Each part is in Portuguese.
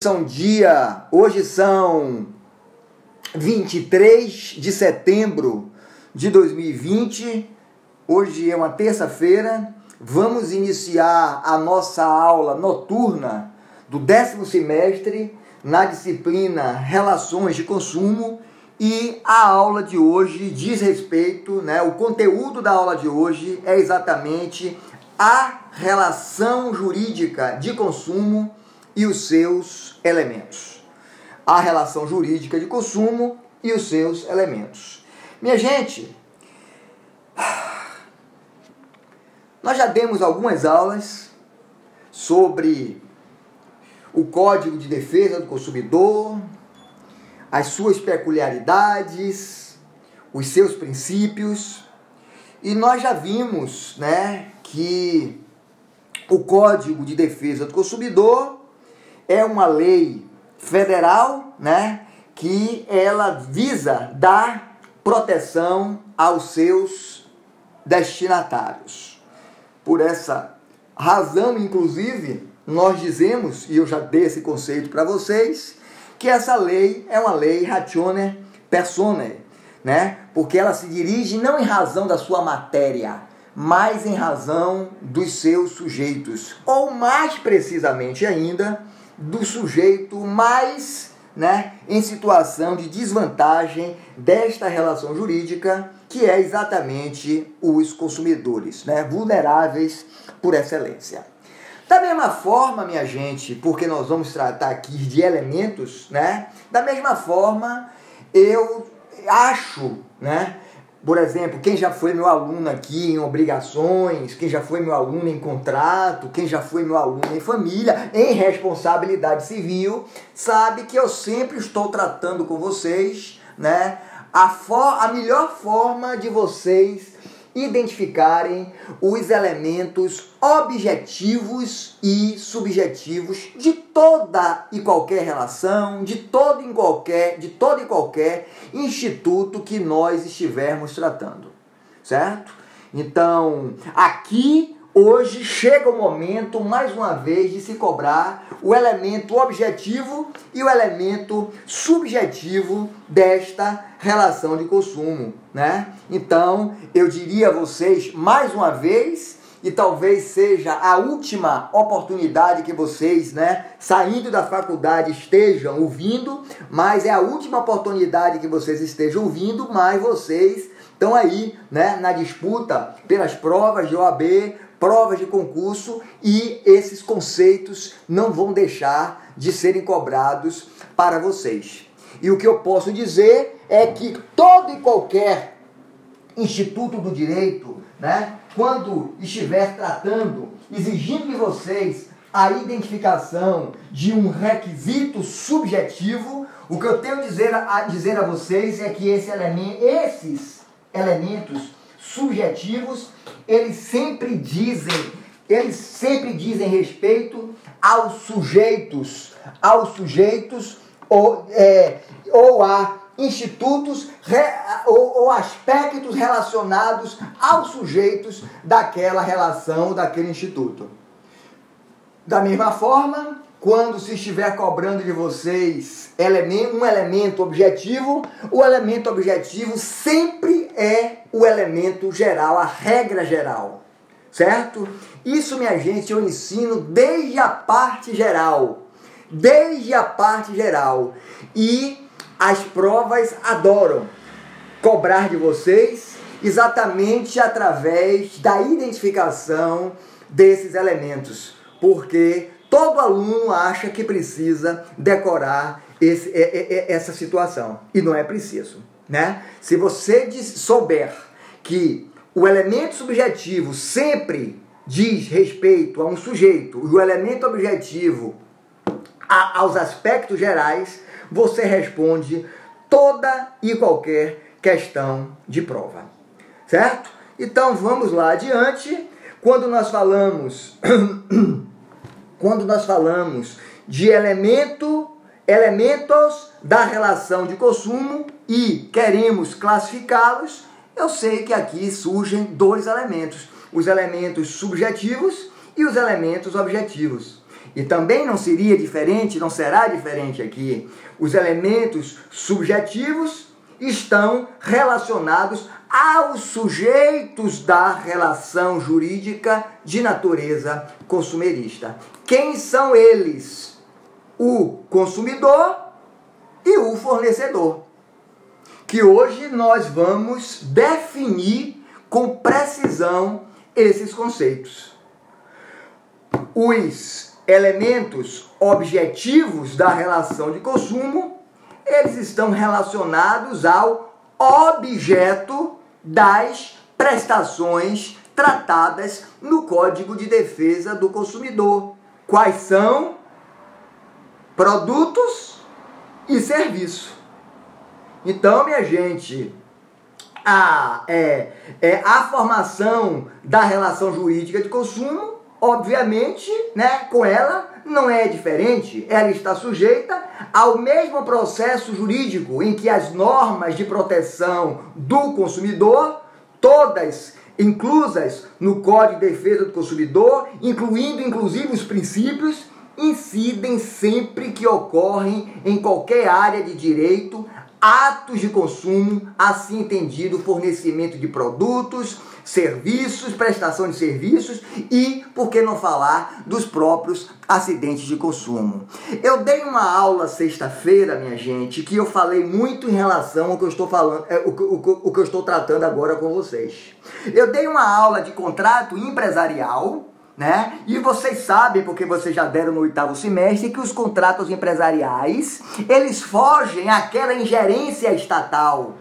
são dia, hoje são 23 de setembro de 2020. Hoje é uma terça-feira. Vamos iniciar a nossa aula noturna do décimo semestre na disciplina Relações de Consumo e a aula de hoje diz respeito, né, o conteúdo da aula de hoje é exatamente a relação jurídica de consumo e os seus elementos. A relação jurídica de consumo e os seus elementos. Minha gente, nós já demos algumas aulas sobre o Código de Defesa do Consumidor, as suas peculiaridades, os seus princípios, e nós já vimos, né, que o Código de Defesa do Consumidor é uma lei federal, né, que ela visa dar proteção aos seus destinatários. Por essa razão, inclusive, nós dizemos, e eu já dei esse conceito para vocês, que essa lei é uma lei ratione personae, né? Porque ela se dirige não em razão da sua matéria, mas em razão dos seus sujeitos, ou mais precisamente ainda, do sujeito mais né, em situação de desvantagem desta relação jurídica, que é exatamente os consumidores, né, vulneráveis por excelência. Da mesma forma, minha gente, porque nós vamos tratar aqui de elementos, né? Da mesma forma, eu acho, né, por exemplo, quem já foi meu aluno aqui em obrigações, quem já foi meu aluno em contrato, quem já foi meu aluno em família, em responsabilidade civil, sabe que eu sempre estou tratando com vocês, né? A, for a melhor forma de vocês identificarem os elementos objetivos e subjetivos de toda e qualquer relação, de todo e qualquer, de todo e qualquer instituto que nós estivermos tratando, certo? Então, aqui hoje chega o momento, mais uma vez, de se cobrar o elemento objetivo e o elemento subjetivo desta relação de consumo, né? Então, eu diria a vocês, mais uma vez, e talvez seja a última oportunidade que vocês, né, saindo da faculdade estejam ouvindo, mas é a última oportunidade que vocês estejam ouvindo, mas vocês estão aí, né, na disputa pelas provas de OAB, provas de concurso e esses conceitos não vão deixar de serem cobrados para vocês. E o que eu posso dizer é que todo e qualquer instituto do direito, né, quando estiver tratando, exigindo de vocês a identificação de um requisito subjetivo, o que eu tenho a dizer a, dizer a vocês é que esse elemento, esses elementos subjetivos eles sempre dizem, eles sempre dizem respeito aos sujeitos, aos sujeitos ou, é, ou a institutos re, ou, ou aspectos relacionados aos sujeitos daquela relação, daquele instituto. Da mesma forma, quando se estiver cobrando de vocês um elemento objetivo, o elemento objetivo sempre é o elemento geral, a regra geral, certo? Isso, minha gente, eu ensino desde a parte geral, desde a parte geral. E as provas adoram cobrar de vocês exatamente através da identificação desses elementos, porque Todo aluno acha que precisa decorar esse, essa situação e não é preciso, né? Se você souber que o elemento subjetivo sempre diz respeito a um sujeito e o elemento objetivo a, aos aspectos gerais, você responde toda e qualquer questão de prova, certo? Então vamos lá adiante. Quando nós falamos quando nós falamos de elemento, elementos da relação de consumo e queremos classificá-los, eu sei que aqui surgem dois elementos: os elementos subjetivos e os elementos objetivos. e também não seria diferente, não será diferente aqui. Os elementos subjetivos estão relacionados aos sujeitos da relação jurídica de natureza consumerista. Quem são eles? O consumidor e o fornecedor. Que hoje nós vamos definir com precisão esses conceitos. Os elementos objetivos da relação de consumo, eles estão relacionados ao objeto das prestações tratadas no Código de Defesa do Consumidor. Quais são? Produtos e serviço. Então, minha gente, a, é, é, a formação da relação jurídica de consumo, obviamente, né, com ela não é diferente. Ela está sujeita ao mesmo processo jurídico em que as normas de proteção do consumidor, todas inclusas no Código de Defesa do Consumidor, incluindo inclusive os princípios, incidem sempre que ocorrem em qualquer área de direito atos de consumo, assim entendido, fornecimento de produtos, serviços, prestação de serviços e, por que não falar, dos próprios acidentes de consumo. Eu dei uma aula sexta-feira, minha gente, que eu falei muito em relação ao que eu estou falando, é, o, o, o que eu estou tratando agora com vocês. Eu dei uma aula de contrato empresarial né? E vocês sabem, porque vocês já deram no oitavo semestre, que os contratos empresariais, eles fogem àquela ingerência estatal.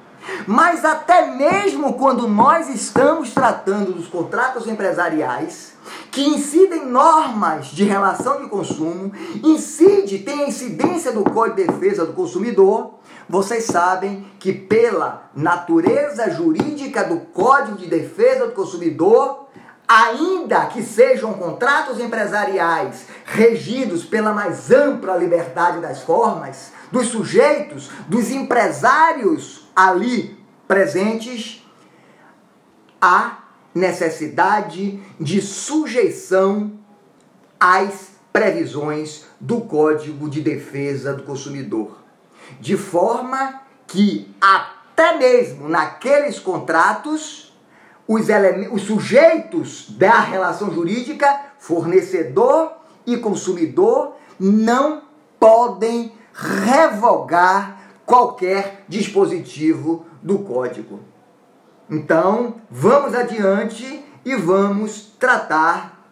Mas até mesmo quando nós estamos tratando dos contratos empresariais, que incidem normas de relação de consumo, incide, tem a incidência do Código de Defesa do Consumidor, vocês sabem que pela natureza jurídica do Código de Defesa do Consumidor, ainda que sejam contratos empresariais regidos pela mais ampla liberdade das formas, dos sujeitos, dos empresários ali presentes, há necessidade de sujeição às previsões do Código de Defesa do Consumidor, de forma que até mesmo naqueles contratos os, os sujeitos da relação jurídica, fornecedor e consumidor, não podem revogar qualquer dispositivo do código. Então, vamos adiante e vamos tratar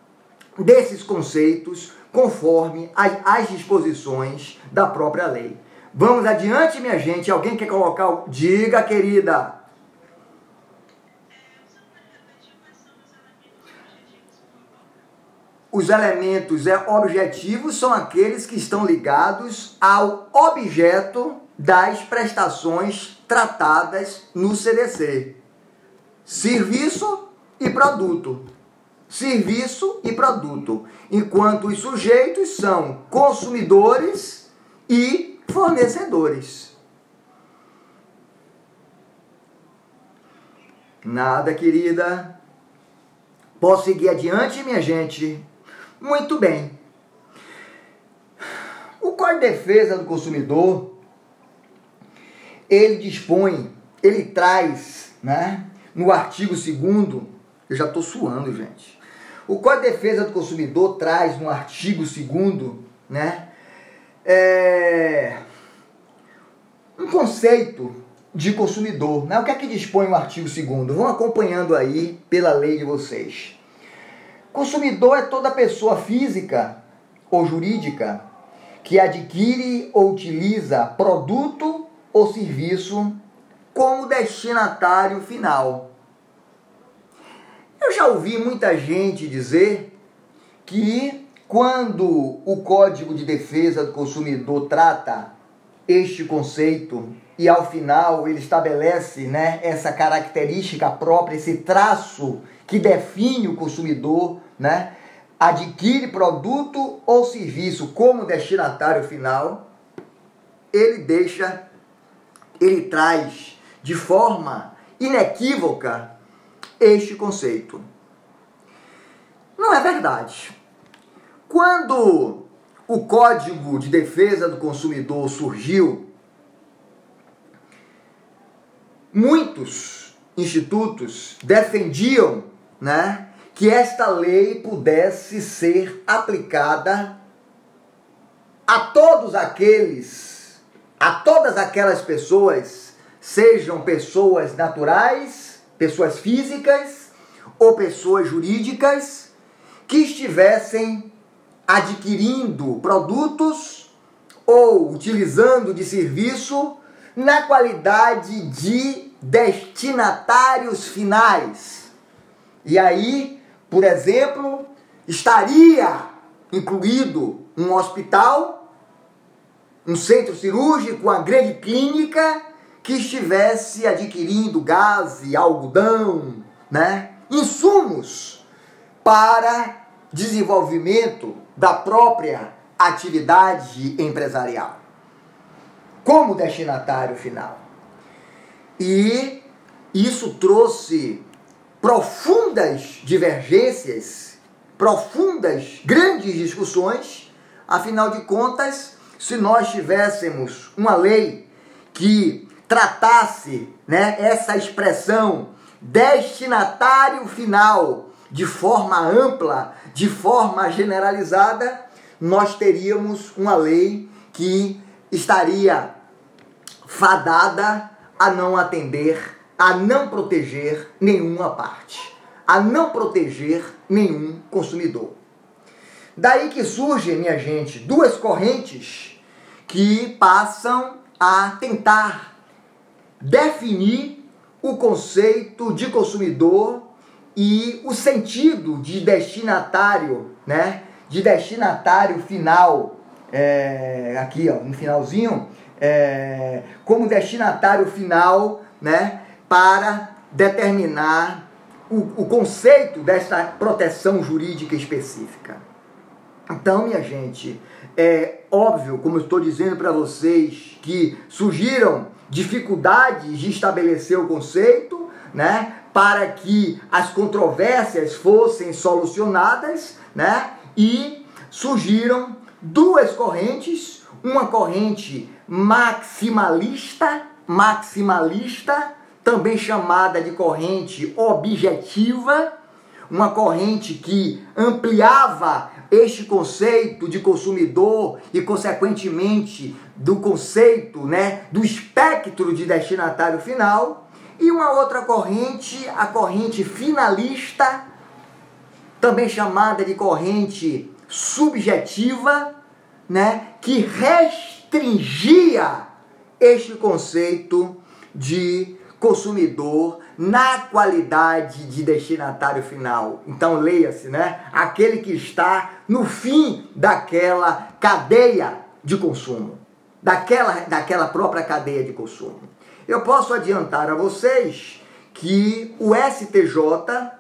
desses conceitos conforme as, disposições da própria lei. Vamos adiante, minha gente. Alguém quer colocar. Diga, querida. Os elementos é, objetivos são aqueles que estão ligados ao objeto das prestações tratadas no CDC. Serviço e produto. Serviço e produto. Enquanto os sujeitos são consumidores e fornecedores. Nada, querida. Posso seguir adiante, minha gente? Muito bem. O Código de Defesa do Consumidor, ele dispõe, ele traz, né, no artigo 2 eu já estou suando, gente. O Código de Defesa do Consumidor traz no artigo 2 né, é, um conceito de consumidor. Né? O que é que dispõe o artigo 2 Vão acompanhando aí pela lei de vocês. Consumidor é toda pessoa física ou jurídica que adquire ou utiliza produto ou serviço como destinatário final. Eu já ouvi muita gente dizer que quando o Código de Defesa do Consumidor trata este conceito e ao final ele estabelece né, essa característica própria, esse traço que define o consumidor, né, adquire produto ou serviço como destinatário final, ele deixa, ele traz de forma inequívoca este conceito. Não é verdade. Quando o Código de Defesa do Consumidor surgiu, muitos institutos defendiam né, que esta lei pudesse ser aplicada a todos aqueles, a todas aquelas pessoas, sejam pessoas naturais, pessoas físicas ou pessoas jurídicas, que estivessem adquirindo produtos ou utilizando de serviço na qualidade de destinatários finais. E aí, por exemplo, estaria incluído um hospital, um centro cirúrgico, uma grande clínica que estivesse adquirindo gás algodão, né? insumos para desenvolvimento da própria atividade empresarial como destinatário final. E isso trouxe profundas divergências, profundas, grandes discussões. Afinal de contas, se nós tivéssemos uma lei que tratasse né, essa expressão destinatário final de forma ampla, de forma generalizada, nós teríamos uma lei que estaria fadada a não atender, a não proteger nenhuma parte, a não proteger nenhum consumidor. Daí que surgem, minha gente, duas correntes que passam a tentar definir o conceito de consumidor e o sentido de destinatário, né? De destinatário final, é, aqui ó, no finalzinho, é, como destinatário final, né? Para determinar o, o conceito desta proteção jurídica específica. Então, minha gente, é óbvio, como eu estou dizendo para vocês, que surgiram dificuldades de estabelecer o conceito, né? para que as controvérsias fossem solucionadas, né? E surgiram duas correntes, uma corrente maximalista, maximalista, também chamada de corrente objetiva, uma corrente que ampliava este conceito de consumidor e consequentemente do conceito, né, do espectro de destinatário final e uma outra corrente, a corrente finalista, também chamada de corrente subjetiva, né, que restringia este conceito de consumidor na qualidade de destinatário final. Então leia-se, né? Aquele que está no fim daquela cadeia de consumo, daquela, daquela própria cadeia de consumo. Eu posso adiantar a vocês que o STJ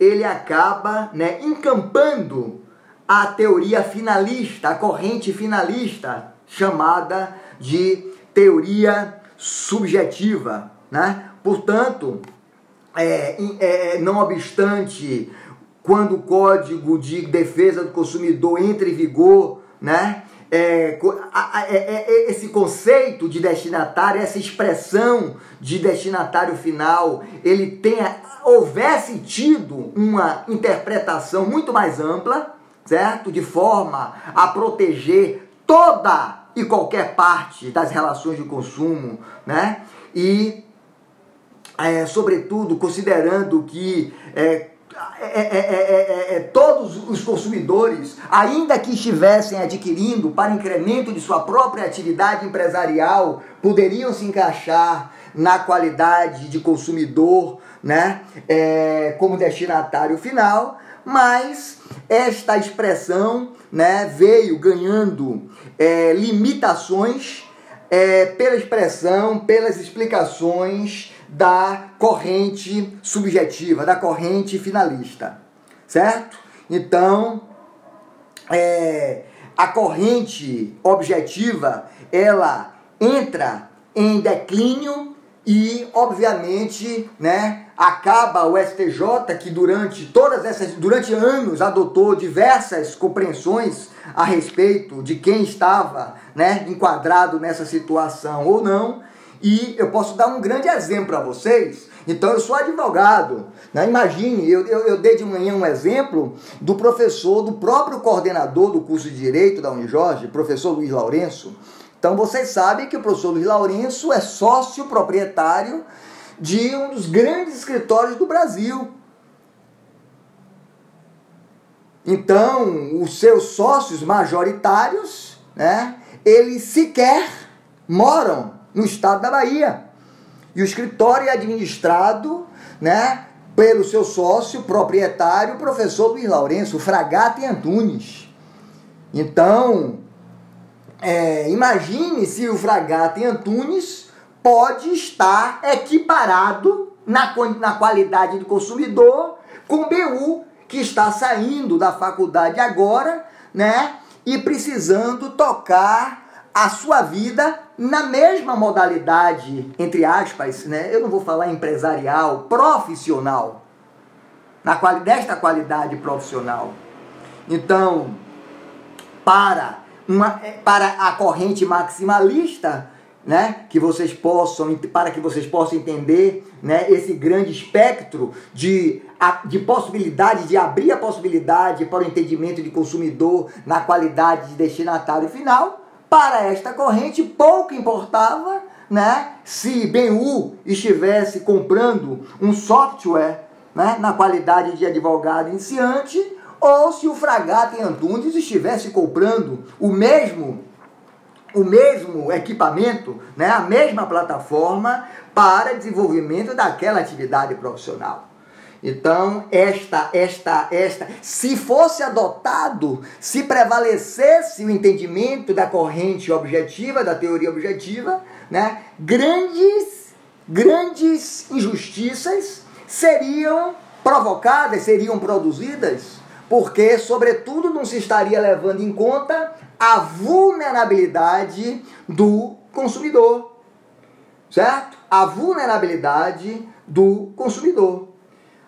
ele acaba né, encampando a teoria finalista, a corrente finalista, chamada de teoria subjetiva. Né? Portanto, é, é, não obstante, quando o Código de Defesa do Consumidor entre em vigor, né, é, é, é, esse conceito de destinatário, essa expressão de destinatário final, ele tenha, houvesse tido uma interpretação muito mais ampla, certo? De forma a proteger toda e qualquer parte das relações de consumo, né? E, é, sobretudo, considerando que é, é é é, é, todos os consumidores, ainda que estivessem adquirindo para incremento de sua própria atividade empresarial, poderiam se encaixar na qualidade de consumidor, né, como destinatário final, mas esta expressão né, veio ganhando limitações pela expressão, pelas explicações da corrente subjetiva, da corrente finalista, certo? Então, é, a corrente objetiva ela entra em declínio e, obviamente, né, acaba o STJ que durante todas essas durante anos adotou diversas compreensões a respeito de quem estava, né, enquadrado nessa situação ou não. E eu posso dar um grande exemplo para vocês. Então, eu sou advogado. Né? Imagine, eu, eu, eu, dei de manhã um exemplo do professor, do próprio coordenador do curso de Direito da Unijorge, professor Luiz Lourenço, então vocês sabem que o professor Luiz Lourenço é sócio proprietário de um dos grandes escritórios do Brasil. Então, os seus sócios majoritários, né, eles sequer moram no estado da Bahia. E o escritório é administrado, né, pelo seu sócio proprietário, professor Luiz Lourenço, Fragata e Antunes. Então, é, imagine se o Fragata em Antunes pode estar equiparado na, na qualidade de consumidor com o BU que está saindo da faculdade agora, né? E precisando tocar a sua vida na mesma modalidade, entre aspas, né? Eu não vou falar empresarial, profissional. Na quali desta qualidade profissional. Então, para uma, é, para a corrente maximalista, né, que vocês possam, para que vocês possam entender né, esse grande espectro de, de possibilidade, de abrir a possibilidade para o entendimento de consumidor na qualidade de destinatário final, para esta corrente pouco importava né, se BU estivesse comprando um software né, na qualidade de advogado iniciante ou se o Fragata em Antunes estivesse comprando o mesmo o mesmo equipamento, né, a mesma plataforma para desenvolvimento daquela atividade profissional. Então, esta, esta, esta, se fosse adotado, se prevalecesse o entendimento da corrente objetiva, da teoria objetiva, né, grandes, grandes injustiças seriam provocadas, seriam produzidas porque, sobretudo, não se estaria levando em conta a vulnerabilidade do consumidor, certo? A vulnerabilidade do consumidor.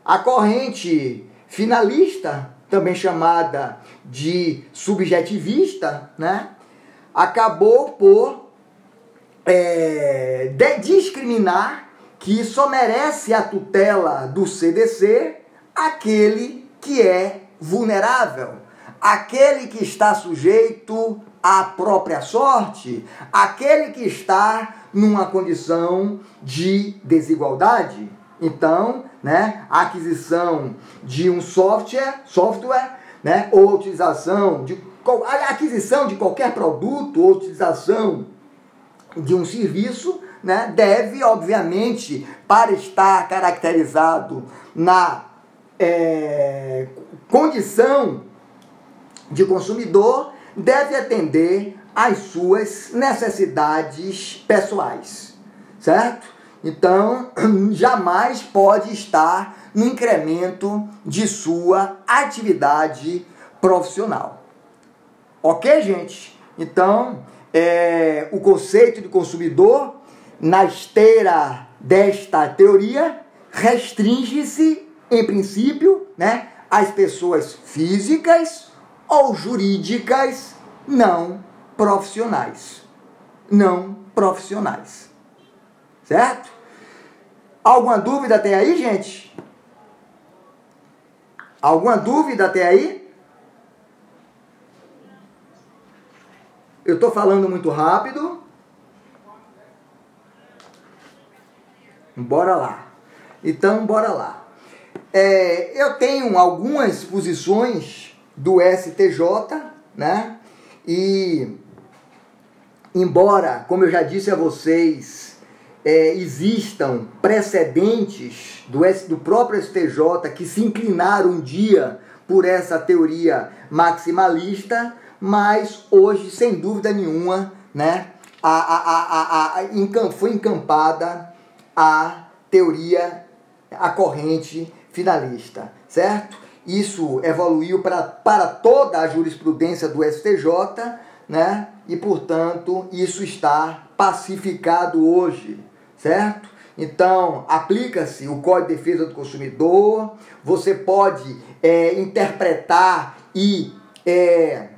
A corrente finalista, também chamada de subjetivista, né, acabou por é, discriminar que só merece a tutela do CDC aquele que é vulnerável, aquele que está sujeito à própria sorte, aquele que está numa condição de desigualdade. Então, né, a aquisição de um software, software, né, ou utilização de a aquisição de qualquer produto ou utilização de um serviço, né, deve obviamente para estar caracterizado na é, condição de consumidor deve atender às suas necessidades pessoais, certo? Então, jamais pode estar no incremento de sua atividade profissional. Ok, gente? Então, é, o conceito de consumidor, na esteira desta teoria, restringe-se em princípio, né, as pessoas físicas ou jurídicas não profissionais. Não profissionais. Certo? Alguma dúvida até aí, gente? Alguma dúvida até aí? Eu estou falando muito rápido. Bora lá. Então, bora lá. É, eu tenho algumas posições do STJ, né? E embora, como eu já disse a vocês, é, existam precedentes do, do próprio STJ que se inclinaram um dia por essa teoria maximalista, mas hoje, sem dúvida nenhuma, né, a, a, a, a, foi encampada a teoria, a corrente finalista, certo? Isso evoluiu pra, para toda a jurisprudência do STJ, né? E, portanto, isso está pacificado hoje, certo? Então, aplica-se o Código de Defesa do Consumidor, você pode é, interpretar e é,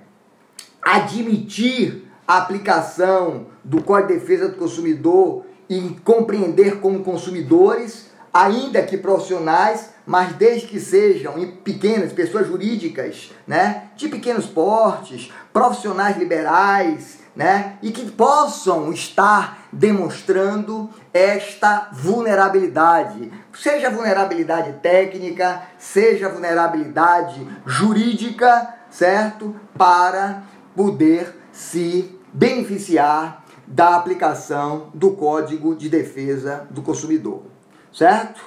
admitir a aplicação do Código de Defesa do Consumidor e compreender como consumidores, ainda que profissionais, mas desde que sejam pequenas, pessoas jurídicas, né, de pequenos portes, profissionais liberais, né, e que possam estar demonstrando esta vulnerabilidade, seja vulnerabilidade técnica, seja vulnerabilidade jurídica, certo? Para poder se beneficiar da aplicação do Código de Defesa do Consumidor, certo?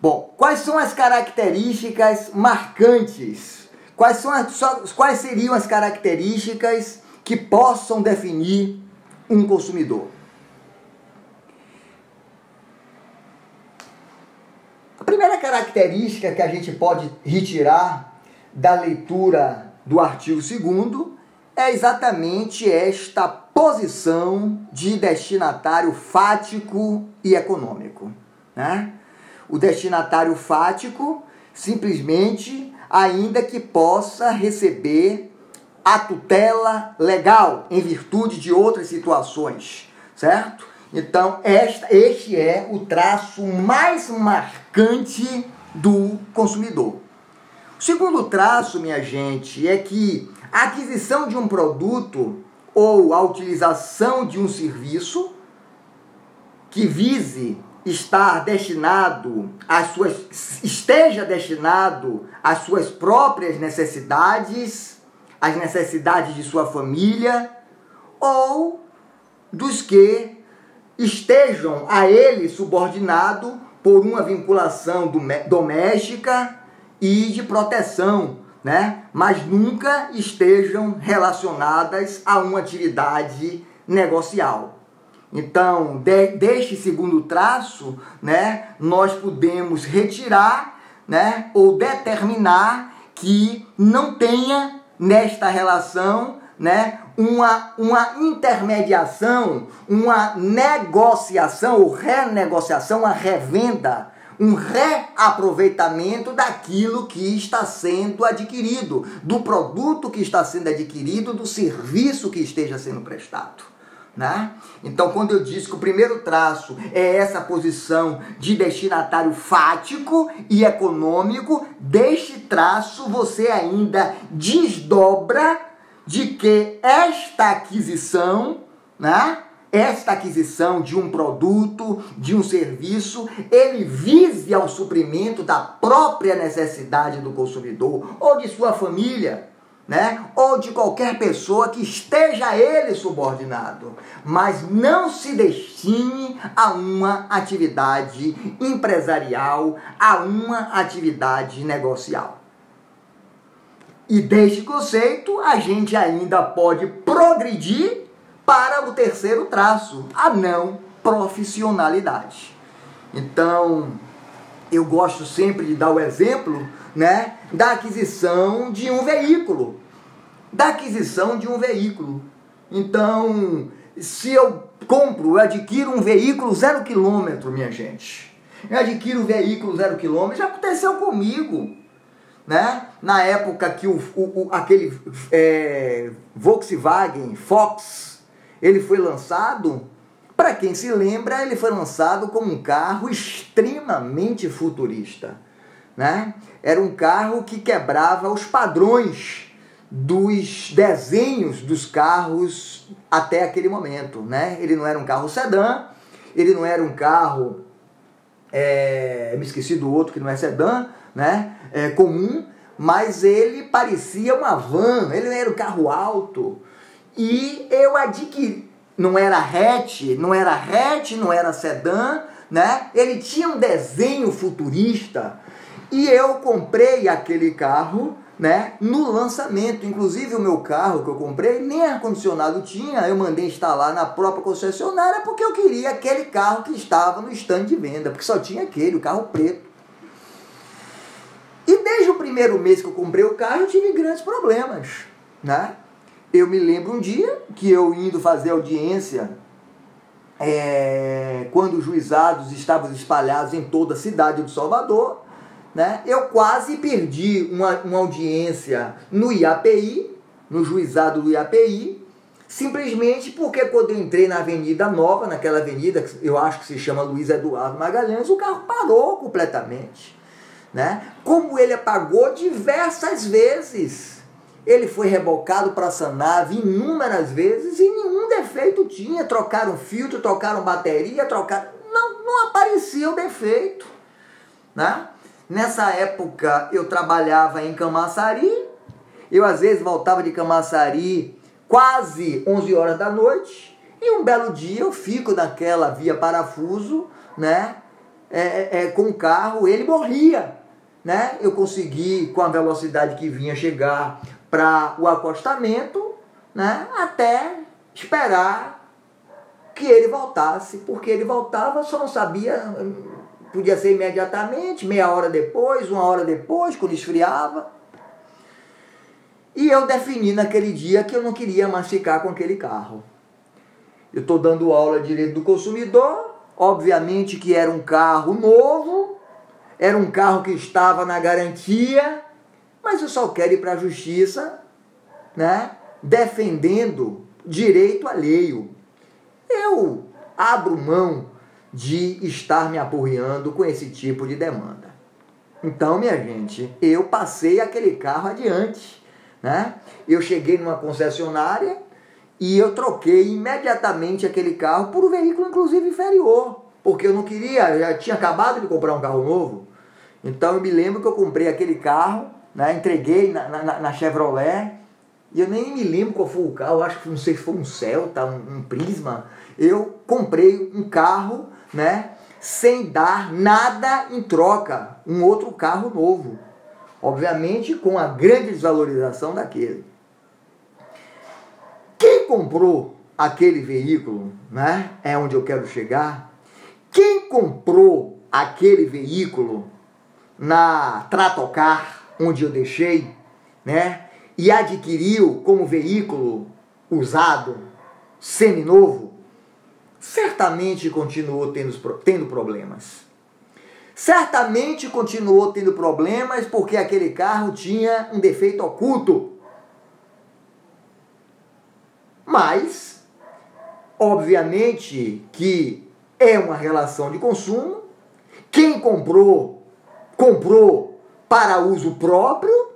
Bom, quais são as características marcantes? Quais, são as, quais seriam as características que possam definir um consumidor? A primeira característica que a gente pode retirar da leitura do artigo 2 é exatamente esta posição de destinatário fático e econômico. Né? O destinatário fático, simplesmente, ainda que possa receber a tutela legal em virtude de outras situações, certo? Então, esta, este é o traço mais marcante do consumidor. O segundo traço, minha gente, é que a aquisição de um produto ou a utilização de um serviço que vise estar destinado às suas esteja destinado às suas próprias necessidades, às necessidades de sua família ou dos que estejam a ele subordinado por uma vinculação doméstica e de proteção, né? Mas nunca estejam relacionadas a uma atividade negocial. Então, de, deste segundo traço, né, nós podemos retirar, né, ou determinar que não tenha nesta relação, né, uma, uma intermediação, uma negociação ou renegociação, uma revenda, um reaproveitamento daquilo que está sendo adquirido, do produto que está sendo adquirido, do serviço que esteja sendo prestado. Né? Então, quando eu disse que o primeiro traço é essa posição de destinatário fático e econômico, deste traço você ainda desdobra de que esta aquisição, né? Esta aquisição de um produto, de um serviço, ele vise ao suprimento da própria necessidade do consumidor ou de sua família né? ou de qualquer pessoa que esteja a ele subordinado, mas não se destine a uma atividade empresarial, a uma atividade negocial. E deste conceito, a gente ainda pode progredir para o terceiro traço, a não profissionalidade. Então, eu gosto sempre de dar o exemplo né, da aquisição de um veículo da aquisição de um veículo. Então, se eu compro, eu adquiro um veículo zero quilômetro, minha gente. Eu adquiro um veículo zero quilômetro, já aconteceu comigo. Né? Na época que o, o, o aquele é, Volkswagen Fox ele foi lançado, para quem se lembra, ele foi lançado como um carro extremamente futurista. Né? Era um carro que quebrava os padrões dos desenhos dos carros até aquele momento, né? Ele não era um carro sedã, ele não era um carro, é, me esqueci do outro que não é sedã, né? É, comum, mas ele parecia uma van, ele era um carro alto. E eu adquiri, não era hatch, não era hatch, não era sedã, né? Ele tinha um desenho futurista. E eu comprei aquele carro né, no lançamento. Inclusive o meu carro que eu comprei nem ar-condicionado tinha, eu mandei instalar na própria concessionária porque eu queria aquele carro que estava no stand de venda, porque só tinha aquele, o carro preto. E desde o primeiro mês que eu comprei o carro, eu tive grandes problemas, né? Eu me lembro um dia que eu indo fazer audiência é, quando os juizados estavam espalhados em toda a cidade do Salvador, né, eu quase perdi uma, uma audiência no IAPI, no juizado do IAPI, simplesmente porque quando eu entrei na Avenida Nova, naquela avenida, eu acho que se chama Luiz Eduardo Magalhães, o carro parou completamente. Né? Como ele apagou diversas vezes. Ele foi rebocado para essa nave inúmeras vezes e nenhum defeito tinha. Trocaram filtro, trocaram bateria, trocaram. Não, não aparecia o defeito. Né? Nessa época eu trabalhava em Camaçari. Eu às vezes voltava de Camaçari quase 11 horas da noite. E um belo dia eu fico naquela via parafuso, né? É, é, é com o carro, ele morria. Né? Eu consegui, com a velocidade que vinha, chegar para o acostamento, né? até esperar que ele voltasse, porque ele voltava, só não sabia, podia ser imediatamente, meia hora depois, uma hora depois, quando esfriava. E eu defini naquele dia que eu não queria mais ficar com aquele carro. Eu estou dando aula de direito do consumidor, obviamente que era um carro novo, era um carro que estava na garantia, mas eu só quero ir para a justiça, né? Defendendo direito alheio. Eu abro mão de estar me aporreando com esse tipo de demanda. Então, minha gente, eu passei aquele carro adiante, né? Eu cheguei numa concessionária e eu troquei imediatamente aquele carro por um veículo inclusive inferior, porque eu não queria, já tinha acabado de comprar um carro novo. Então eu me lembro que eu comprei aquele carro né? Entreguei na, na, na, Chevrolet e eu nem me lembro qual foi o carro, acho que não sei se foi um Celta, um, um Prisma. Eu comprei um carro, né? Sem dar nada em troca, um outro carro novo. Obviamente com a grande desvalorização daquele. Quem comprou aquele veículo, né? É onde eu quero chegar. Quem comprou aquele veículo na Tratocar, onde eu deixei, né? E adquiriu como veículo usado, seminovo, certamente continuou tendo, tendo problemas. Certamente continuou tendo problemas porque aquele carro tinha um defeito oculto. Mas, obviamente que é uma relação de consumo. Quem comprou, comprou para uso próprio,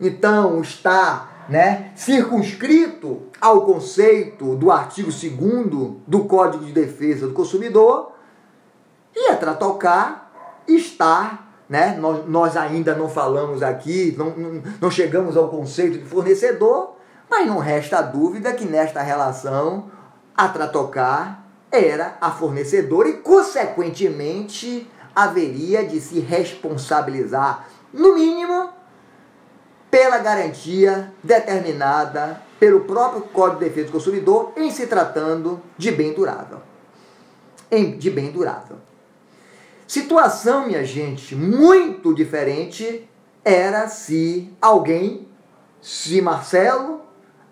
então está né, circunscrito ao conceito do artigo 2 do Código de Defesa do Consumidor, e a Tratocar está, né, nós, nós ainda não falamos aqui, não, não, não chegamos ao conceito de fornecedor, mas não resta dúvida que nesta relação a Tratocar era a fornecedora e, consequentemente, haveria de se responsabilizar no mínimo, pela garantia determinada pelo próprio Código de Defesa do Consumidor em se tratando de bem durável. De bem durável. Situação, minha gente, muito diferente era se alguém, se Marcelo,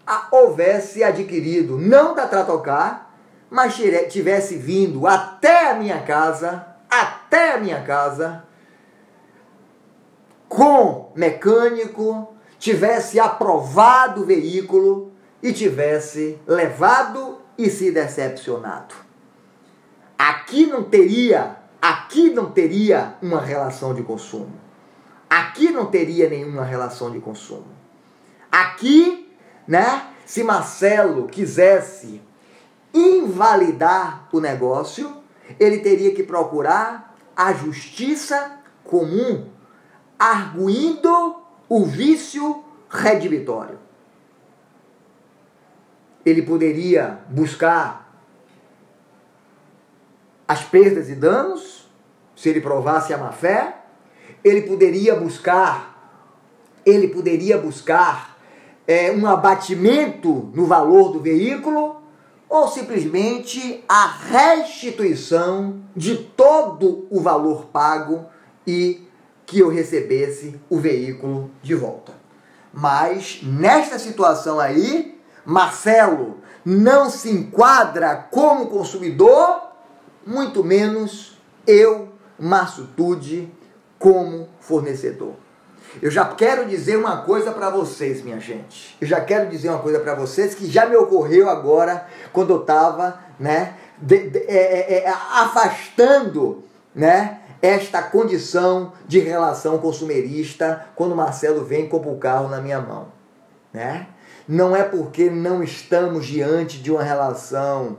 a, houvesse adquirido, não da Tratocar, mas tivesse vindo até a minha casa, até a minha casa, com mecânico, tivesse aprovado o veículo e tivesse levado e se decepcionado. Aqui não teria, aqui não teria uma relação de consumo. Aqui não teria nenhuma relação de consumo. Aqui, né, se Marcelo quisesse invalidar o negócio, ele teria que procurar a justiça comum arguindo o vício redivitório. Ele poderia buscar as perdas e danos, se ele provasse a má fé, ele poderia buscar, ele poderia buscar é, um abatimento no valor do veículo, ou simplesmente a restituição de todo o valor pago e que eu recebesse o veículo de volta. Mas nesta situação aí, Marcelo não se enquadra como consumidor, muito menos eu, Márcio Tude, como fornecedor. Eu já quero dizer uma coisa para vocês, minha gente. Eu já quero dizer uma coisa para vocês que já me ocorreu agora quando eu estava, né, de, de, é, é, é, afastando, né, esta condição de relação consumerista quando Marcelo vem com o carro na minha mão, né? Não é porque não estamos diante de uma relação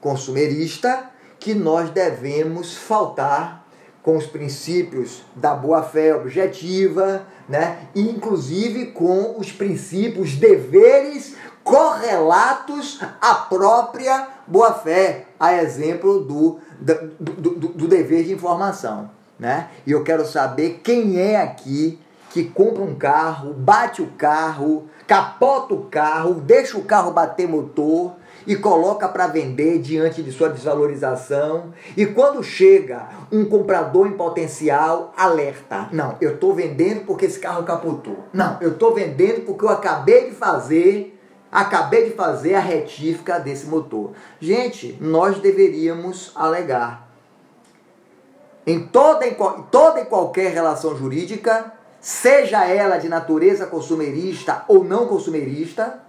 consumerista que nós devemos faltar com os princípios da boa-fé objetiva, né? inclusive com os princípios, deveres correlatos à própria boa-fé, a exemplo do, do, do, do, dever de informação. Né? E eu quero saber quem é aqui que compra um carro, bate o carro, capota o carro, deixa o carro bater motor e coloca para vender diante de sua desvalorização. E quando chega um comprador em potencial, alerta: não, eu estou vendendo porque esse carro capotou. Não, eu estou vendendo porque eu acabei de fazer, acabei de fazer a retífica desse motor. Gente, nós deveríamos alegar. Em toda, em toda e qualquer relação jurídica, seja ela de natureza consumerista ou não consumerista,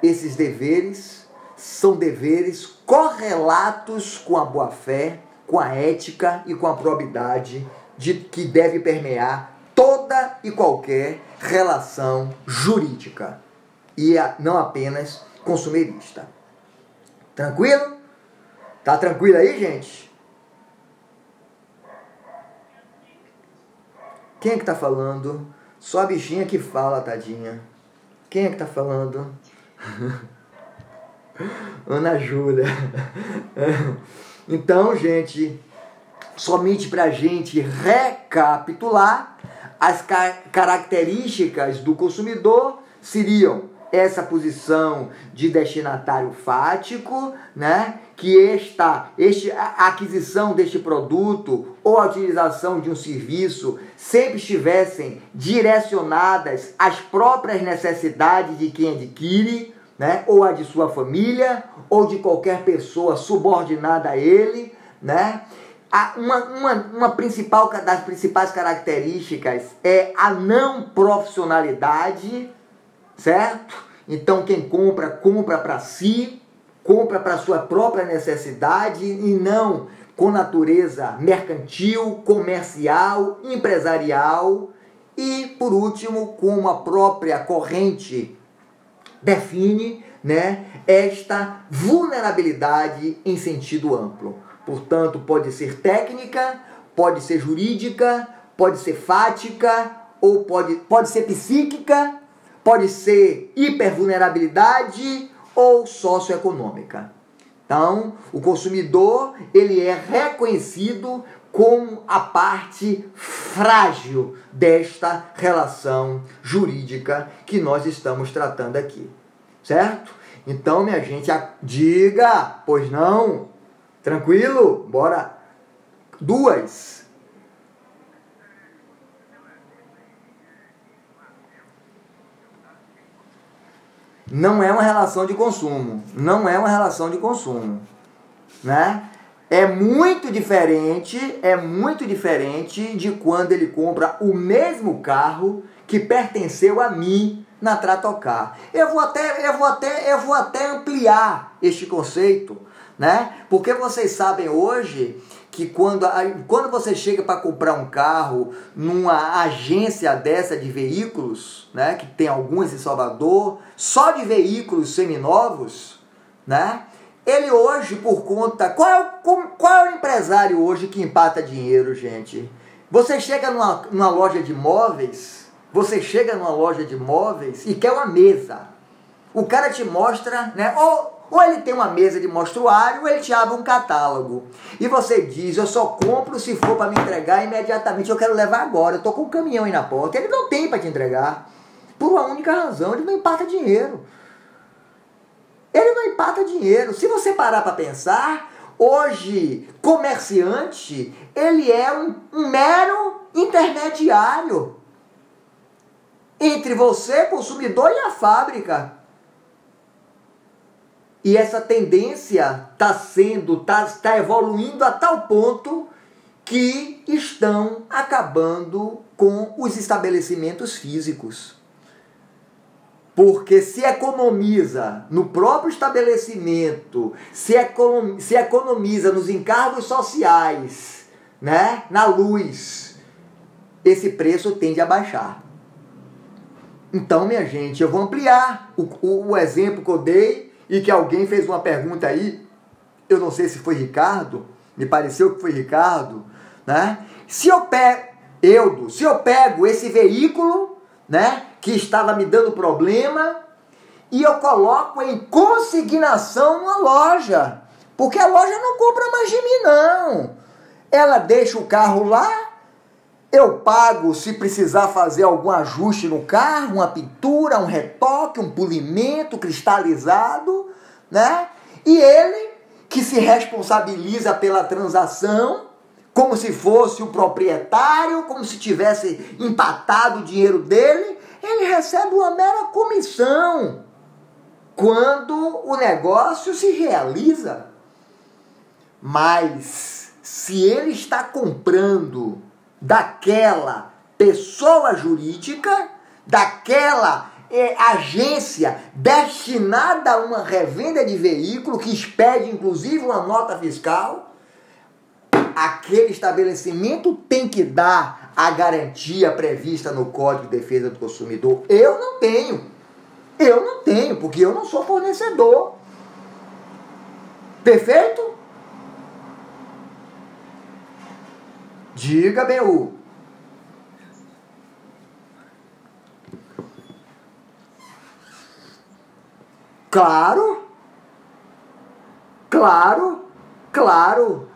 esses deveres são deveres correlatos com a boa-fé, com a ética e com a probidade de que deve permear toda e qualquer relação jurídica e não apenas consumerista. Tranquilo? Tá tranquilo aí, gente? Quem é que tá falando? Só a bichinha que fala, tadinha. Quem é que tá falando? Ana Júlia. Então, gente, somente para a gente recapitular, as características do consumidor seriam essa posição de destinatário fático, né? que esta, este, a aquisição deste produto ou a utilização de um serviço sempre estivessem direcionadas às próprias necessidades de quem adquire, né? ou a de sua família, ou de qualquer pessoa subordinada a ele, né? Uma, uma, uma principal das principais características é a não profissionalidade, certo? Então quem compra, compra para si, compra para sua própria necessidade e não com natureza mercantil, comercial, empresarial e, por último, com a própria corrente define né, esta vulnerabilidade em sentido amplo. Portanto, pode ser técnica, pode ser jurídica, pode ser fática, ou pode, pode ser psíquica, pode ser hipervulnerabilidade ou socioeconômica. Então, o consumidor ele é reconhecido como a parte frágil desta relação jurídica que nós estamos tratando aqui. Certo? Então, minha gente, diga, pois não? Tranquilo? Bora. Duas. Não é uma relação de consumo. Não é uma relação de consumo. Né? É muito diferente, é muito diferente de quando ele compra o mesmo carro que pertenceu a mim na Tratocar. Eu vou até, eu vou até, eu vou até ampliar este conceito, né? Porque vocês sabem hoje que quando, quando você chega para comprar um carro numa agência dessa de veículos, né, que tem alguns em Salvador, só de veículos seminovos, né? Ele hoje, por conta. Qual é, o, qual é o empresário hoje que empata dinheiro, gente? Você chega numa, numa loja de móveis, você chega numa loja de móveis e quer uma mesa. O cara te mostra, né? Ou ele tem uma mesa de mostruário, ou ele te abre um catálogo. E você diz, eu só compro se for para me entregar imediatamente, eu quero levar agora, eu tô com um caminhão aí na porta. Ele não tem para te entregar. Por uma única razão, ele não empata dinheiro. Ele não empata dinheiro. Se você parar para pensar, hoje, comerciante, ele é um, um mero intermediário entre você, consumidor, e a fábrica. E essa tendência está sendo, está tá evoluindo a tal ponto que estão acabando com os estabelecimentos físicos. Porque se economiza no próprio estabelecimento, se, economiza, se economiza nos encargos sociais, né, na luz, esse preço tende a baixar. Então, minha gente, eu vou ampliar o, o, o exemplo que eu dei e que alguém fez uma pergunta aí, eu não sei se foi Ricardo, me pareceu que foi Ricardo, né? Se eu pego, Eudo, se eu pego esse veículo, né, que estava me dando problema, e eu coloco em consignação uma loja, porque a loja não compra mais de mim, não. Ela deixa o carro lá, eu pago se precisar fazer algum ajuste no carro, uma pintura, um retoque, um polimento cristalizado, né? E ele que se responsabiliza pela transação, como se fosse o proprietário, como se tivesse empatado o dinheiro dele, ele recebe uma mera comissão quando o negócio se realiza. Mas se ele está comprando daquela pessoa jurídica, daquela é, agência destinada a uma revenda de veículo, que expede inclusive uma nota fiscal, aquele estabelecimento tem que dar a garantia prevista no Código de Defesa do Consumidor. Eu não tenho. Eu não tenho, porque eu não sou fornecedor. Perfeito? Diga, BU. Claro. Claro. Claro.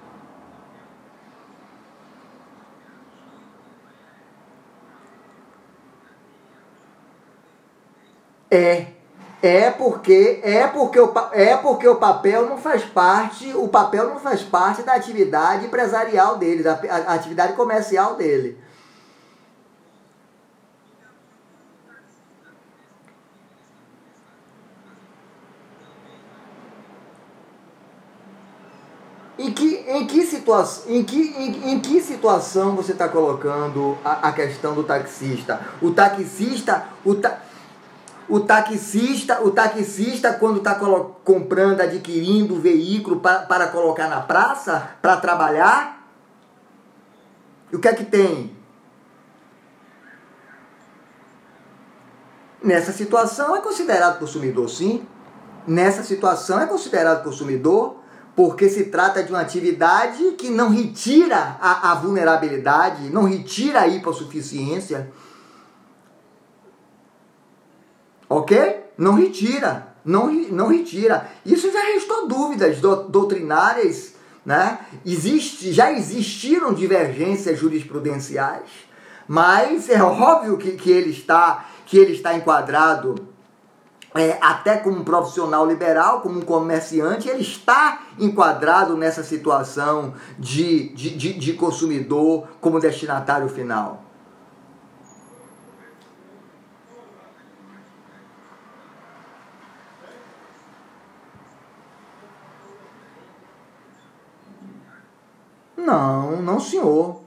É. É porque é porque o, é porque o papel não faz parte, o papel não faz parte da atividade empresarial dele, da a, atividade comercial dele. Em que, em, que situa em, que, em, em que situação você está colocando a, a questão do taxista? O taxista, o ta o taxista, o taxista quando está comprando, adquirindo o veículo para, para colocar na praça, para trabalhar, o que é que tem? Nessa situação é considerado consumidor, sim. Nessa situação é considerado consumidor, porque se trata de uma atividade que não retira a, a vulnerabilidade, não retira a hipossuficiência, Ok? Não retira. Não, não retira. Isso já restou dúvidas doutrinárias, né? Existe, já existiram divergências jurisprudenciais, mas é óbvio que, que, ele, está, que ele está enquadrado é, até como um profissional liberal, como um comerciante, ele está enquadrado nessa situação de, de, de, de consumidor como destinatário final. Não, não senhor.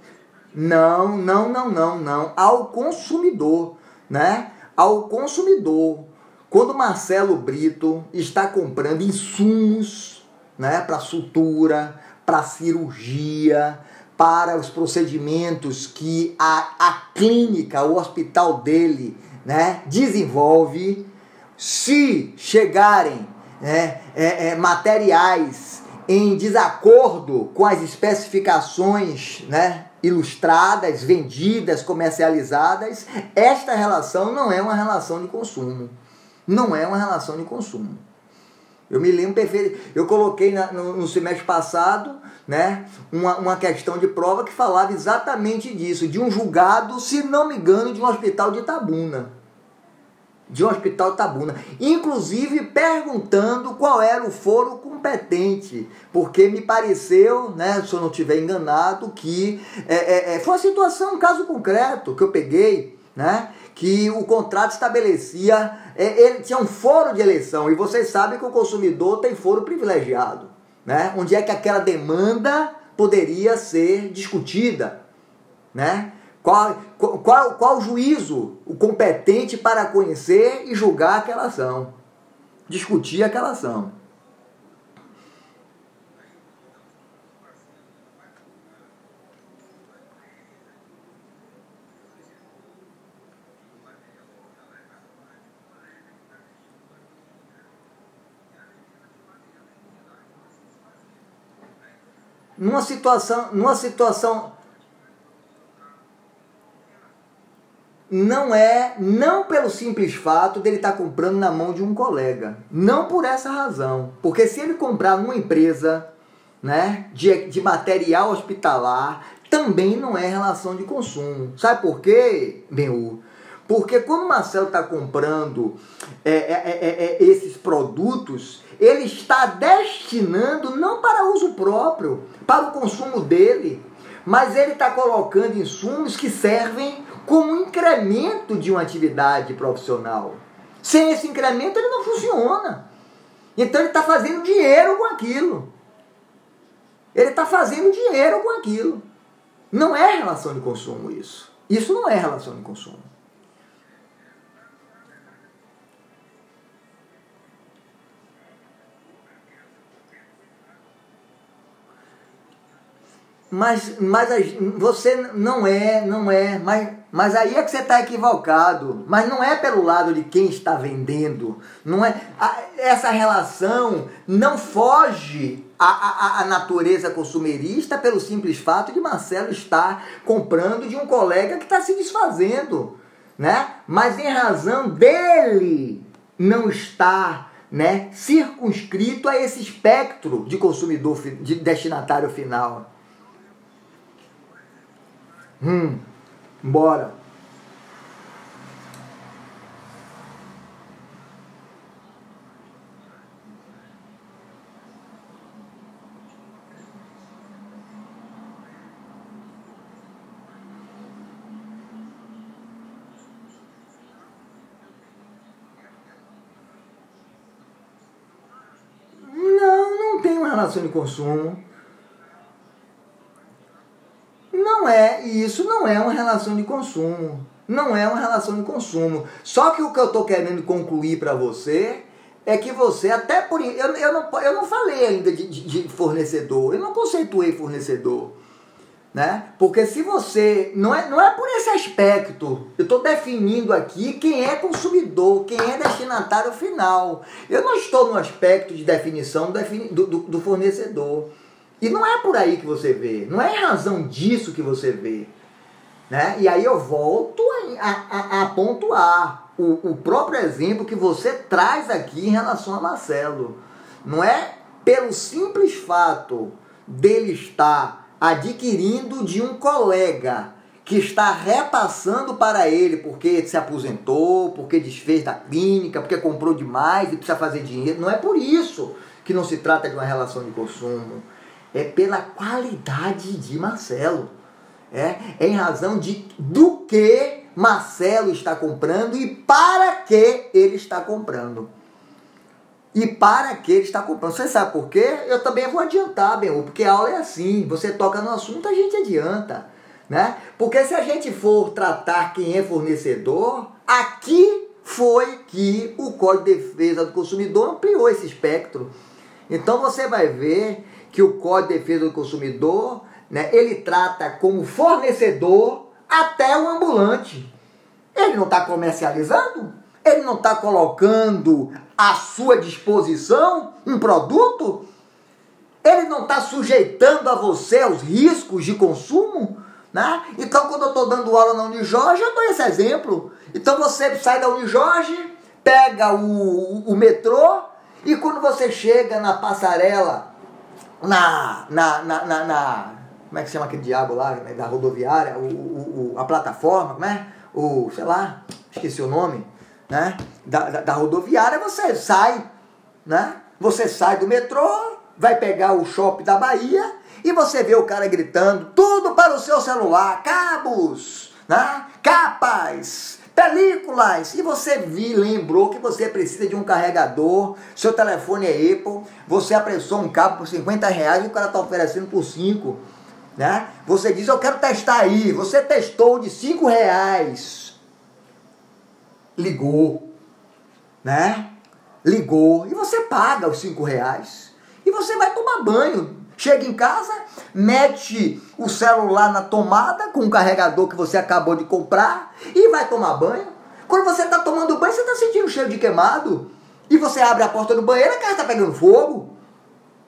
Não, não, não, não, não. Ao consumidor, né? Ao consumidor. Quando Marcelo Brito está comprando insumos, né, para sutura, para cirurgia, para os procedimentos que a, a clínica, o hospital dele, né, desenvolve, se chegarem né, é, é, materiais em desacordo com as especificações né, ilustradas, vendidas, comercializadas, esta relação não é uma relação de consumo. Não é uma relação de consumo. Eu me lembro perfeito. Eu coloquei na, no, no, semestre passado né, uma, uma questão de prova que falava exatamente disso, de um julgado, se não me engano, de um hospital de Itabuna de um hospital Tabuna, inclusive perguntando qual era o foro competente, porque me pareceu, né, se eu não estiver enganado, que é, é, é, foi uma situação, um caso concreto que eu peguei né? que o contrato estabelecia, é, ele tinha um foro de eleição, e vocês sabem que o consumidor tem foro privilegiado, né? onde é que aquela demanda poderia ser discutida, né? Qual, qual, qual juízo o competente para conhecer e julgar aquela ação, discutir aquela ação. numa situação, numa situação não é, não pelo simples fato dele estar tá comprando na mão de um colega, não por essa razão, porque se ele comprar numa empresa, né, de, de material hospitalar, também não é relação de consumo. Sabe por quê, Benhu? Porque quando o Marcelo está comprando é, é, é, é, esses produtos, ele está destinando não para uso próprio, para o consumo dele, mas ele está colocando insumos que servem como incremento de uma atividade profissional. Sem esse incremento, ele não funciona. Então, ele está fazendo dinheiro com aquilo. Ele está fazendo dinheiro com aquilo. Não é relação de consumo isso. Isso não é relação de consumo. Mas, mas você não é, não é, mas, mas aí é que você está equivocado. Mas não é pelo lado de quem está vendendo. Não é Essa relação não foge à, à, à natureza consumerista pelo simples fato de Marcelo estar comprando de um colega que está se desfazendo. Né? Mas em razão dele não estar né, circunscrito a esse espectro de consumidor, de destinatário final. Hum, bora. Relação de consumo. Não é, e isso não é uma relação de consumo. Não é uma relação de consumo. Só que o que eu estou querendo concluir para você é que você, até por. Eu, eu, não, eu não falei ainda de, de, de fornecedor, eu não conceituei fornecedor. Né? Porque se você. Não é, não é por esse aspecto. Eu estou definindo aqui quem é consumidor, quem é destinatário final. Eu não estou no aspecto de definição do, do, do fornecedor. E não é por aí que você vê, não é em razão disso que você vê. Né? E aí eu volto a, a, a pontuar o, o próprio exemplo que você traz aqui em relação a Marcelo. Não é pelo simples fato dele estar adquirindo de um colega que está repassando para ele porque se aposentou, porque desfez da clínica, porque comprou demais e precisa fazer dinheiro. Não é por isso que não se trata de uma relação de consumo é pela qualidade de Marcelo. É, em razão de do que Marcelo está comprando e para que ele está comprando. E para que ele está comprando. Você sabe por quê? Eu também vou adiantar, bem, porque a aula é assim. Você toca no assunto, a gente adianta. Né? Porque se a gente for tratar quem é fornecedor, aqui foi que o Código de Defesa do Consumidor ampliou esse espectro. Então você vai ver que o Código de Defesa do Consumidor, né, ele trata como fornecedor até o ambulante. Ele não está comercializando? Ele não está colocando à sua disposição um produto? Ele não está sujeitando a você aos riscos de consumo? Né? Então, quando eu estou dando aula na Unijorge, eu dou esse exemplo. Então, você sai da Unijorge, pega o, o metrô, e quando você chega na passarela na, na, na, na, na como é que chama aquele diabo lá, né, da rodoviária, o, o, o, a plataforma, como é? O, sei lá, esqueci o nome, né? Da, da, da, rodoviária, você sai, né? Você sai do metrô, vai pegar o shopping da Bahia e você vê o cara gritando tudo para o seu celular, cabos, né? capas, películas. E você viu, lembrou que você precisa de um carregador, seu telefone é Apple, você apressou um cabo por 50 reais e o cara está oferecendo por 5. Né? Você diz, eu quero testar aí. Você testou de 5 reais. Ligou. Né? Ligou. E você paga os 5 reais. E você vai tomar banho. Chega em casa, mete o celular na tomada com o carregador que você acabou de comprar e vai tomar banho. Quando você está tomando banho, você está sentindo cheiro de queimado. E você abre a porta do banheiro, a casa está pegando fogo.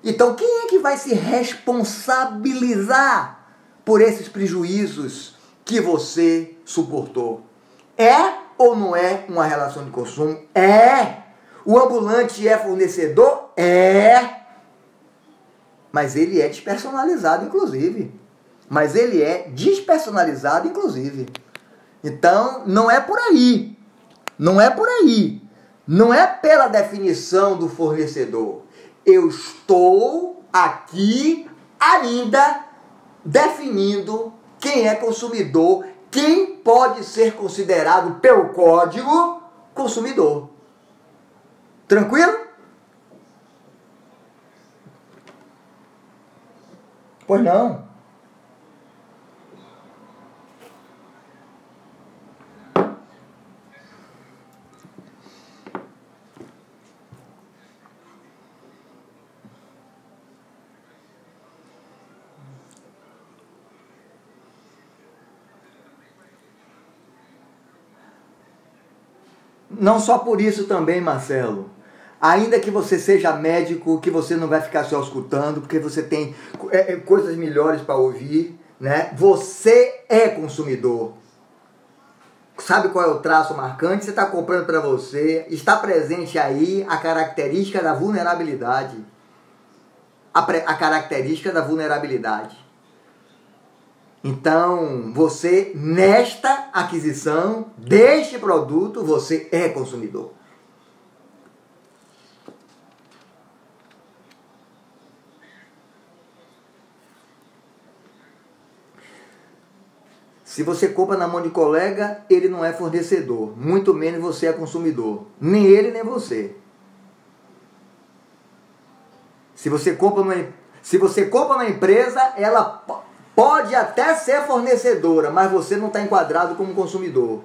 Então, quem é que vai se responsabilizar por esses prejuízos que você suportou? É ou não é uma relação de consumo? É. O ambulante é fornecedor? É. Mas ele é despersonalizado, inclusive. Mas ele é despersonalizado, inclusive. Então, não é por aí. Não é por aí. Não é pela definição do fornecedor eu estou aqui ainda definindo quem é consumidor, quem pode ser considerado pelo código consumidor. Tranquilo? Pois não. Não só por isso também, Marcelo. Ainda que você seja médico, que você não vai ficar só escutando, porque você tem é, é, coisas melhores para ouvir, né? Você é consumidor. Sabe qual é o traço marcante? Você está comprando para você, está presente aí a característica da vulnerabilidade. A, a característica da vulnerabilidade. Então, você, nesta aquisição deste produto, você é consumidor. Se você compra na mão de colega, ele não é fornecedor, muito menos você é consumidor. Nem ele, nem você. Se você compra numa, se você compra na empresa, ela Pode até ser fornecedora, mas você não está enquadrado como consumidor.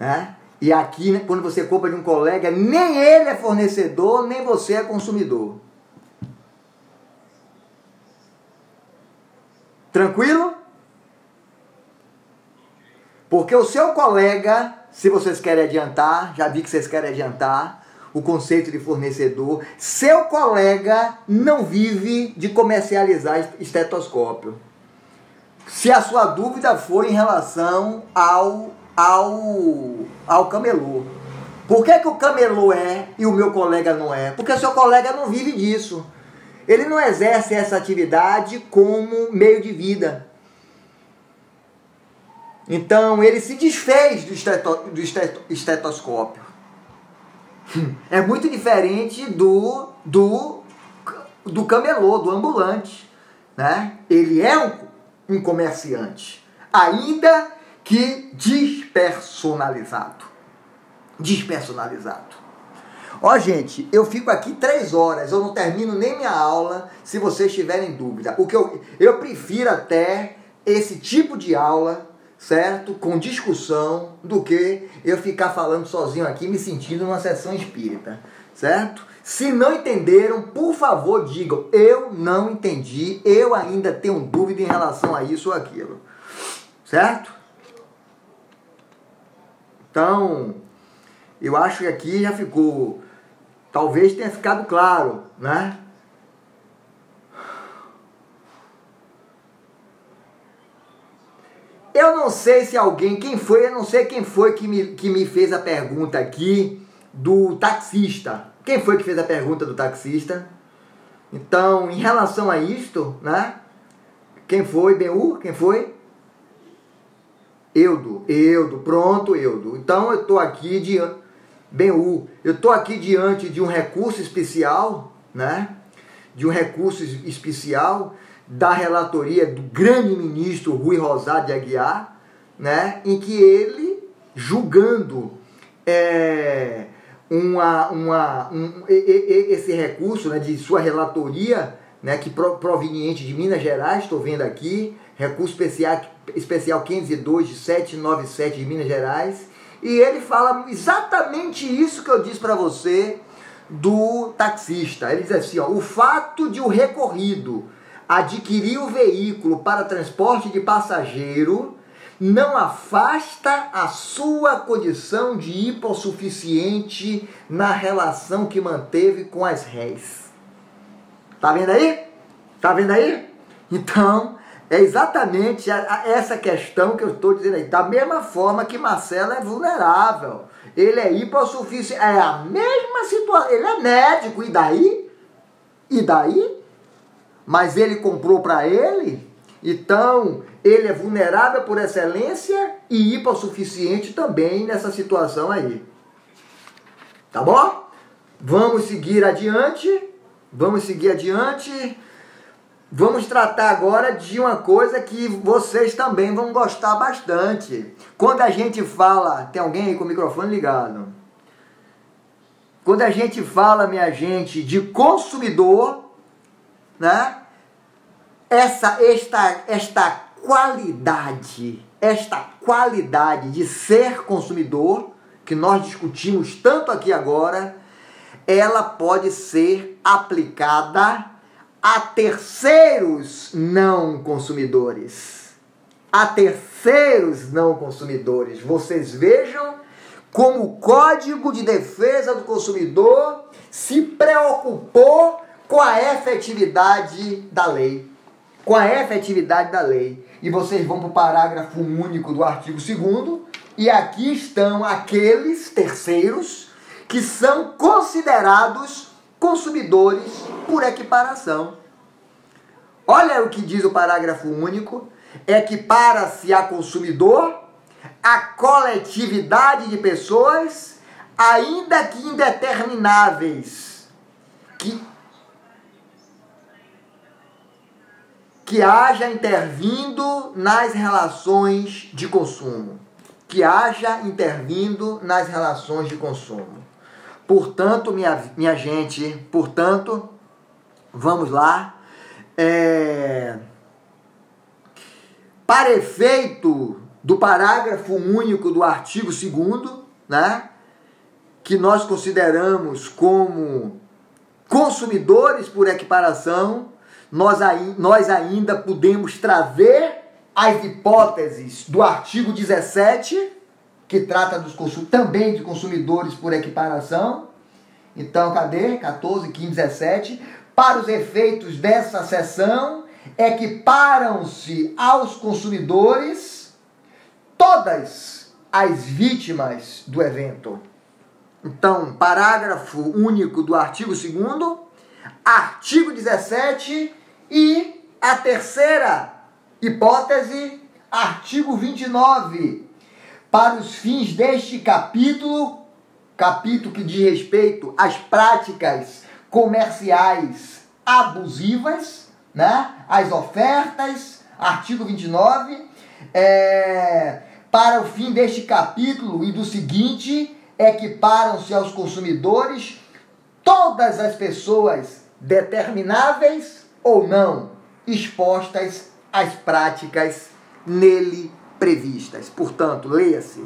Né? E aqui, né, quando você compra de um colega, nem ele é fornecedor, nem você é consumidor. Tranquilo? Porque o seu colega, se vocês querem adiantar, já vi que vocês querem adiantar, o conceito de fornecedor. Seu colega não vive de comercializar estetoscópio. Se a sua dúvida for em relação ao, ao, ao camelô. Por que, que o camelô é e o meu colega não é? Porque o seu colega não vive disso. Ele não exerce essa atividade como meio de vida. Então ele se desfez do, esteto, do estetoscópio. É muito diferente do, do, do camelô, do ambulante. Né? Ele é um, um comerciante, ainda que despersonalizado. Despersonalizado. Ó, gente, eu fico aqui três horas, eu não termino nem minha aula se vocês tiverem dúvida. O que eu, eu prefiro até esse tipo de aula certo? Com discussão, do que eu ficar falando sozinho aqui, me sentindo numa sessão espírita, certo? Se não entenderam, por favor, digam: eu não entendi, eu ainda tenho dúvida em relação a isso ou aquilo, certo? Então, eu acho que aqui já ficou, talvez tenha ficado claro, né? Eu não sei se alguém, quem foi, eu não sei quem foi que me, que me fez a pergunta aqui do taxista. Quem foi que fez a pergunta do taxista? Então, em relação a isto, né? Quem foi? BU? Quem foi? Eudo. Eudo. Pronto, Eudo. Então, eu estou aqui diante... BU. Eu estou aqui diante de um recurso especial, né? De um recurso especial da relatoria do grande ministro Rui Rosado de Aguiar, né, em que ele, julgando é, uma, uma, um, esse recurso né, de sua relatoria, né, que proveniente de Minas Gerais, estou vendo aqui, recurso especial, especial 502 de 797 de Minas Gerais, e ele fala exatamente isso que eu disse para você do taxista. Ele diz assim: ó, o fato de o recorrido adquirir o veículo para transporte de passageiro não afasta a sua condição de hipossuficiente na relação que manteve com as réis. Tá vendo aí? Tá vendo aí? Então, é exatamente essa questão que eu estou dizendo aí. Da mesma forma que Marcelo é vulnerável. Ele é hipossuficiente. É a mesma situação. Ele é médico. E daí? E daí? Mas ele comprou para ele? Então, ele é vulnerável por excelência e hipossuficiente também nessa situação aí. Tá bom? Vamos seguir adiante. Vamos seguir adiante. Vamos tratar agora de uma coisa que vocês também vão gostar bastante. Quando a gente fala, tem alguém aí com o microfone ligado? Quando a gente fala, minha gente, de consumidor, né? Essa esta esta qualidade, esta qualidade de ser consumidor que nós discutimos tanto aqui agora, ela pode ser aplicada a terceiros não consumidores. A terceiros não consumidores. Vocês vejam como o Código de Defesa do Consumidor se preocupou com a efetividade da lei. Com a efetividade da lei. E vocês vão para o parágrafo único do artigo 2 e aqui estão aqueles terceiros que são considerados consumidores por equiparação. Olha o que diz o parágrafo único: equipara-se a consumidor a coletividade de pessoas, ainda que indetermináveis, que, que haja intervindo nas relações de consumo. Que haja intervindo nas relações de consumo. Portanto, minha, minha gente, portanto, vamos lá. É, para efeito do parágrafo único do artigo 2 né, que nós consideramos como consumidores por equiparação, nós, nós ainda podemos trazer as hipóteses do artigo 17 que trata dos também de consumidores por equiparação. Então, cadê? 14, 15, 17. Para os efeitos dessa seção, equiparam-se aos consumidores todas as vítimas do evento. Então, parágrafo único do artigo 2 artigo 17 e a terceira hipótese, artigo 29 para os fins deste capítulo, capítulo que diz respeito às práticas comerciais abusivas, né? as ofertas, artigo 29, é, para o fim deste capítulo e do seguinte, equiparam-se aos consumidores todas as pessoas determináveis ou não expostas às práticas nele previstas. Portanto, leia-se: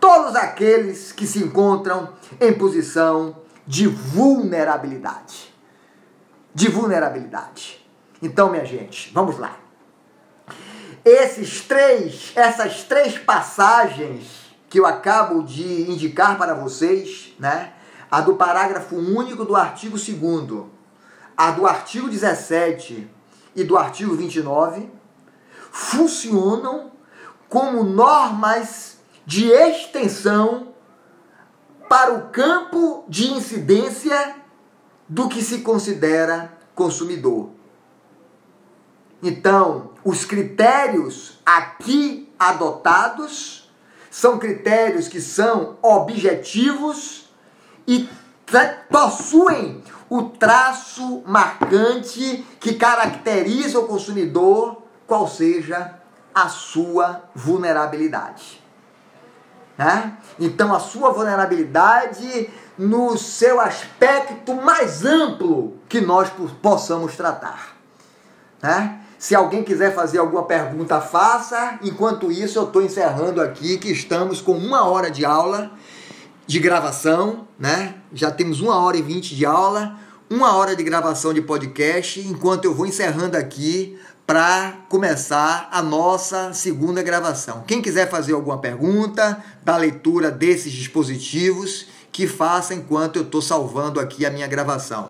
todos aqueles que se encontram em posição de vulnerabilidade. De vulnerabilidade. Então, minha gente, vamos lá. Esses três, essas três passagens que eu acabo de indicar para vocês, né? A do parágrafo único do artigo 2 a do artigo 17 e do artigo 29 funcionam como normas de extensão para o campo de incidência do que se considera consumidor. Então, os critérios aqui adotados são critérios que são objetivos e possuem o traço marcante que caracteriza o consumidor, qual seja a sua vulnerabilidade. Né? Então, a sua vulnerabilidade no seu aspecto mais amplo que nós possamos tratar. Né? Se alguém quiser fazer alguma pergunta, faça. Enquanto isso, eu estou encerrando aqui que estamos com uma hora de aula de gravação, né? Já temos uma hora e vinte de aula, uma hora de gravação de podcast, enquanto eu vou encerrando aqui para começar a nossa segunda gravação. Quem quiser fazer alguma pergunta da leitura desses dispositivos, que faça enquanto eu estou salvando aqui a minha gravação.